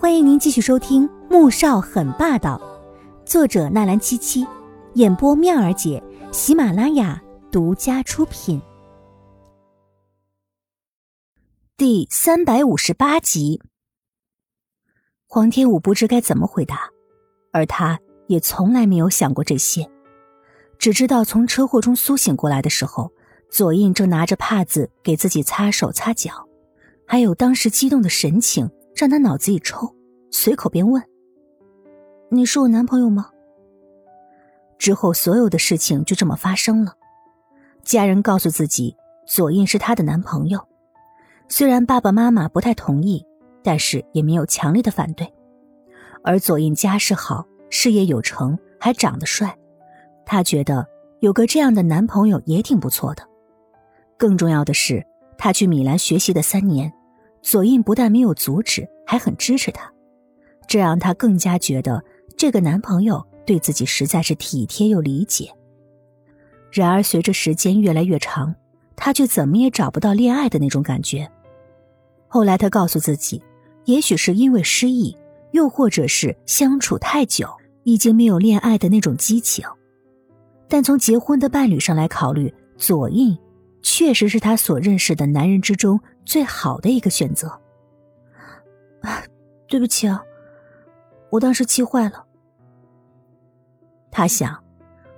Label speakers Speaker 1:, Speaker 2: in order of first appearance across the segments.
Speaker 1: 欢迎您继续收听《穆少很霸道》，作者纳兰七七，演播妙儿姐，喜马拉雅独家出品。第三百五十八集，黄天武不知该怎么回答，而他也从来没有想过这些，只知道从车祸中苏醒过来的时候，左印正拿着帕子给自己擦手擦脚，还有当时激动的神情。让他脑子一抽，随口便问：“你是我男朋友吗？”之后所有的事情就这么发生了。家人告诉自己，左印是他的男朋友。虽然爸爸妈妈不太同意，但是也没有强烈的反对。而左印家世好，事业有成，还长得帅，他觉得有个这样的男朋友也挺不错的。更重要的是，他去米兰学习的三年。左印不但没有阻止，还很支持他，这让他更加觉得这个男朋友对自己实在是体贴又理解。然而，随着时间越来越长，他却怎么也找不到恋爱的那种感觉。后来，他告诉自己，也许是因为失忆，又或者是相处太久，已经没有恋爱的那种激情。但从结婚的伴侣上来考虑，左印。确实是他所认识的男人之中最好的一个选择。对不起啊，我当时气坏了。他想，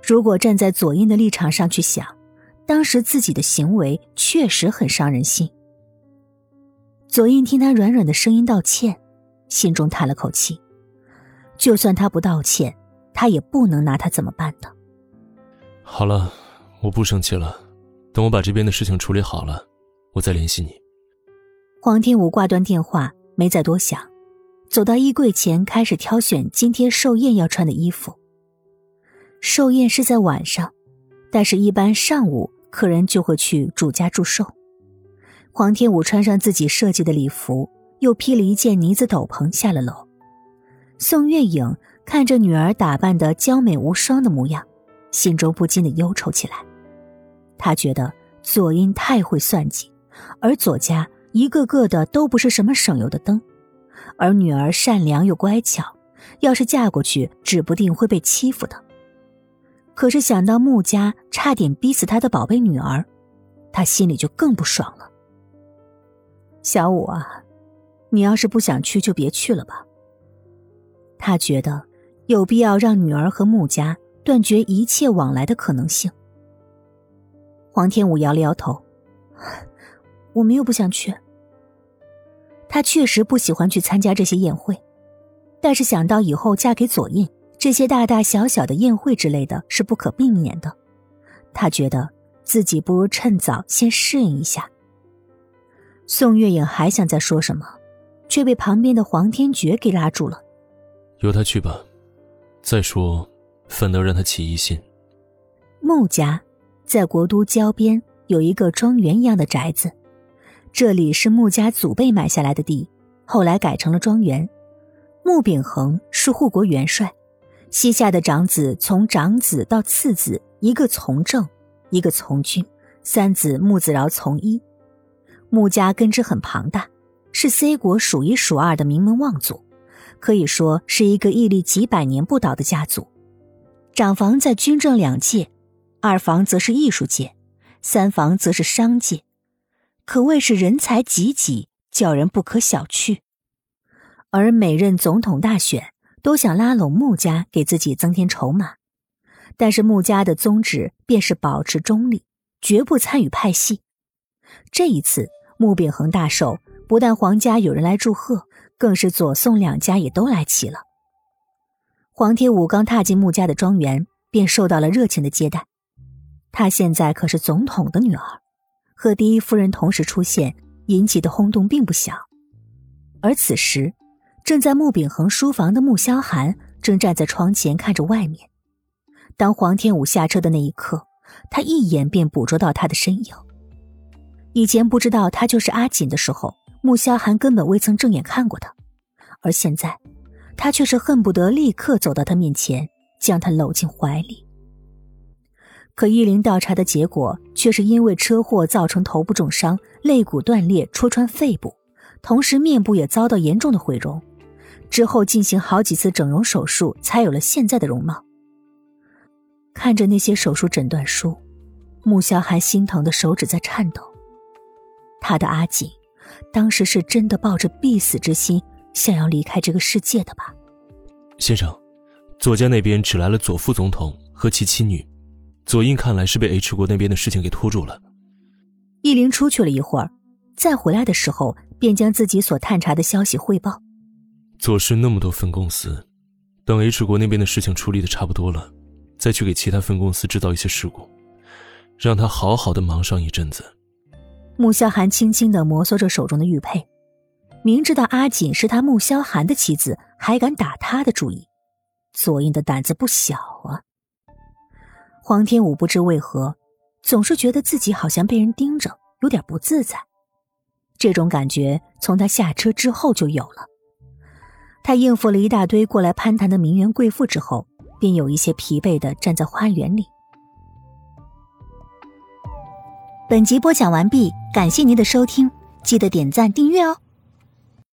Speaker 1: 如果站在左印的立场上去想，当时自己的行为确实很伤人心。左印听他软软的声音道歉，心中叹了口气。就算他不道歉，他也不能拿他怎么办的。
Speaker 2: 好了，我不生气了。等我把这边的事情处理好了，我再联系你。
Speaker 1: 黄天武挂断电话，没再多想，走到衣柜前，开始挑选今天寿宴要穿的衣服。寿宴是在晚上，但是一般上午客人就会去主家祝寿。黄天武穿上自己设计的礼服，又披了一件呢子斗篷下了楼。宋月影看着女儿打扮的娇美无双的模样，心中不禁的忧愁起来。他觉得左英太会算计，而左家一个个的都不是什么省油的灯，而女儿善良又乖巧，要是嫁过去，指不定会被欺负的。可是想到穆家差点逼死他的宝贝女儿，他心里就更不爽了。小五啊，你要是不想去，就别去了吧。他觉得有必要让女儿和穆家断绝一切往来的可能性。黄天武摇了摇头：“我们又不想去。他确实不喜欢去参加这些宴会，但是想到以后嫁给左印，这些大大小小的宴会之类的是不可避免的，他觉得自己不如趁早先适应一下。”宋月影还想再说什么，却被旁边的黄天觉给拉住了：“
Speaker 2: 由他去吧，再说，反倒让他起疑心。”
Speaker 1: 穆家。在国都郊边有一个庄园一样的宅子，这里是穆家祖辈买下来的地，后来改成了庄园。穆秉衡是护国元帅，膝下的长子从长子到次子，一个从政，一个从军，三子穆子饶从医。穆家根基很庞大，是 C 国数一数二的名门望族，可以说是一个屹立几百年不倒的家族。长房在军政两界。二房则是艺术界，三房则是商界，可谓是人才济济，叫人不可小觑。而每任总统大选都想拉拢穆家，给自己增添筹码，但是穆家的宗旨便是保持中立，绝不参与派系。这一次穆秉衡大寿，不但皇家有人来祝贺，更是左宋两家也都来齐了。黄天武刚踏进穆家的庄园，便受到了热情的接待。她现在可是总统的女儿，和第一夫人同时出现，引起的轰动并不小。而此时，正在穆秉衡书房的穆萧寒正站在窗前看着外面。当黄天武下车的那一刻，他一眼便捕捉到他的身影。以前不知道他就是阿锦的时候，穆萧寒根本未曾正眼看过他，而现在，他却是恨不得立刻走到他面前，将他搂进怀里。可依林调查的结果却是因为车祸造成头部重伤、肋骨断裂、戳穿肺部，同时面部也遭到严重的毁容，之后进行好几次整容手术，才有了现在的容貌。看着那些手术诊断书，穆萧寒心疼的手指在颤抖。他的阿锦，当时是真的抱着必死之心，想要离开这个世界的吧？
Speaker 2: 先生，左家那边只来了左副总统和其妻女，左印看来是被 H 国那边的事情给拖住了。
Speaker 1: 易林出去了一会儿，再回来的时候，便将自己所探查的消息汇报。
Speaker 2: 左氏那么多分公司，等 H 国那边的事情处理的差不多了，再去给其他分公司制造一些事故，让他好好的忙上一阵子。
Speaker 1: 穆萧寒轻轻的摩挲着手中的玉佩，明知道阿锦是他穆萧寒的妻子，还敢打他的主意，左印的胆子不小啊。黄天武不知为何，总是觉得自己好像被人盯着，有点不自在。这种感觉从他下车之后就有了。他应付了一大堆过来攀谈的名媛贵妇之后，便有一些疲惫的站在花园里。本集播讲完毕，感谢您的收听，记得点赞订阅哦。